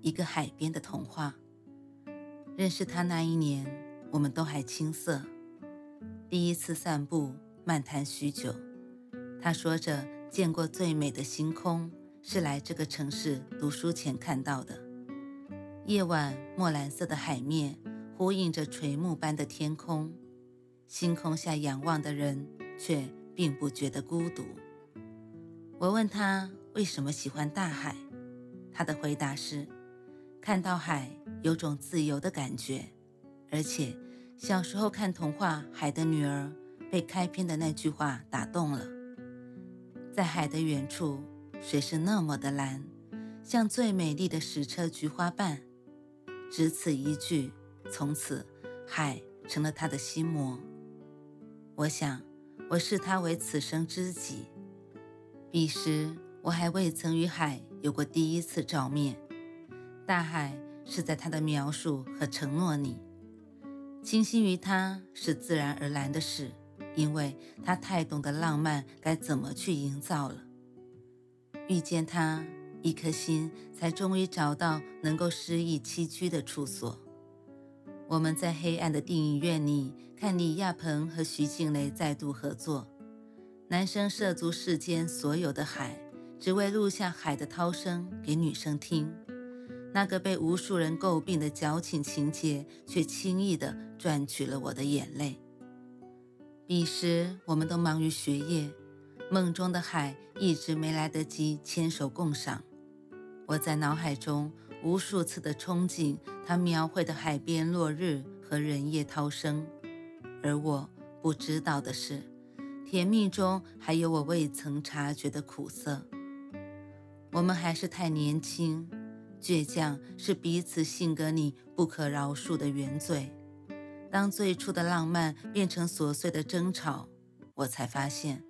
一个海边的童话。认识他那一年，我们都还青涩。第一次散步，漫谈许久。他说着见过最美的星空，是来这个城市读书前看到的。夜晚，墨蓝色的海面呼应着垂暮般的天空，星空下仰望的人却并不觉得孤独。我问他为什么喜欢大海。他的回答是：看到海有种自由的感觉，而且小时候看童话《海的女儿》，被开篇的那句话打动了。在海的远处，水是那么的蓝，像最美丽的矢车菊花瓣。只此一句，从此海成了他的心魔。我想，我视他为此生知己。彼时我还未曾与海。有过第一次照面，大海是在他的描述和承诺里，倾心于他是自然而然的事，因为他太懂得浪漫该怎么去营造了。遇见他，一颗心才终于找到能够诗意栖居的处所。我们在黑暗的电影院里看李亚鹏和徐静蕾再度合作，男生涉足世间所有的海。只为录下海的涛声给女生听，那个被无数人诟病的矫情情节，却轻易地赚取了我的眼泪。彼时，我们都忙于学业，梦中的海一直没来得及牵手共赏。我在脑海中无数次的憧憬他描绘的海边落日和人夜涛声，而我不知道的是，甜蜜中还有我未曾察觉的苦涩。我们还是太年轻，倔强是彼此性格里不可饶恕的原罪。当最初的浪漫变成琐碎的争吵，我才发现，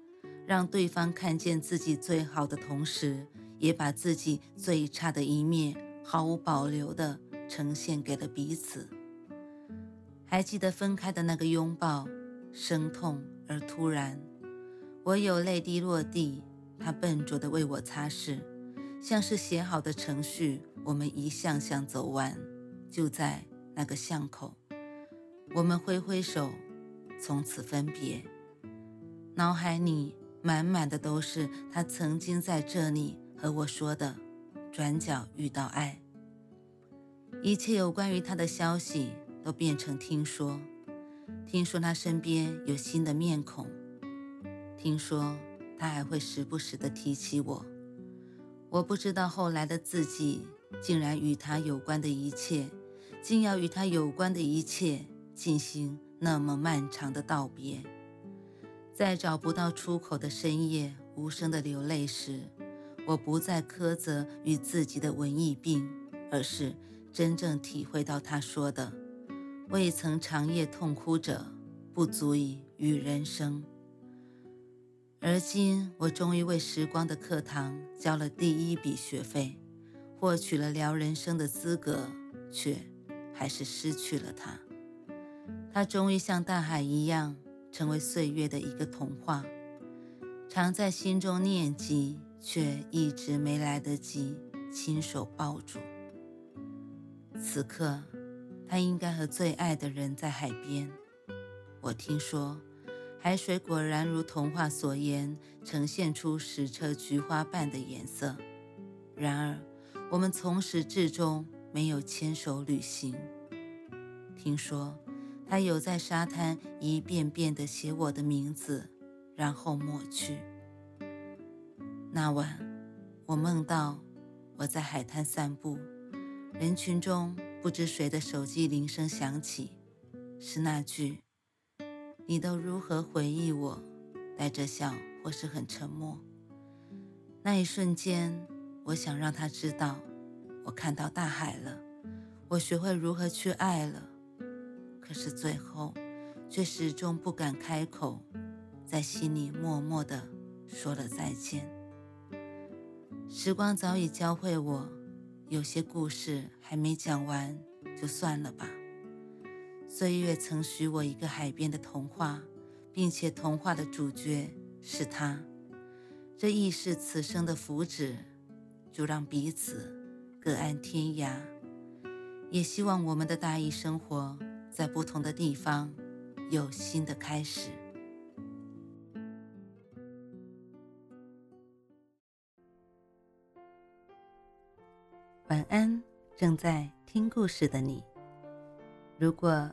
让对方看见自己最好的同时，也把自己最差的一面毫无保留地呈现给了彼此。还记得分开的那个拥抱，生痛而突然，我有泪滴落地，他笨拙地为我擦拭。像是写好的程序，我们一项项走完，就在那个巷口，我们挥挥手，从此分别。脑海里满满的都是他曾经在这里和我说的“转角遇到爱”。一切有关于他的消息都变成听说，听说他身边有新的面孔，听说他还会时不时的提起我。我不知道后来的自己，竟然与他有关的一切，竟要与他有关的一切进行那么漫长的道别。在找不到出口的深夜，无声的流泪时，我不再苛责与自己的文艺病，而是真正体会到他说的：“未曾长夜痛哭者，不足以与人生。”而今，我终于为时光的课堂交了第一笔学费，获取了聊人生的资格，却还是失去了他。他终于像大海一样，成为岁月的一个童话，常在心中念及，却一直没来得及亲手抱住。此刻，他应该和最爱的人在海边。我听说。海水果然如童话所言，呈现出矢车菊花瓣的颜色。然而，我们从始至终没有牵手旅行。听说他有在沙滩一遍遍地写我的名字，然后抹去。那晚，我梦到我在海滩散步，人群中不知谁的手机铃声响起，是那句。你都如何回忆我？带着笑，或是很沉默。那一瞬间，我想让他知道，我看到大海了，我学会如何去爱了。可是最后，却始终不敢开口，在心里默默的说了再见。时光早已教会我，有些故事还没讲完，就算了吧。岁月曾许我一个海边的童话，并且童话的主角是他。这亦是此生的福祉，就让彼此各安天涯。也希望我们的大一生活，在不同的地方有新的开始。晚安，正在听故事的你。如果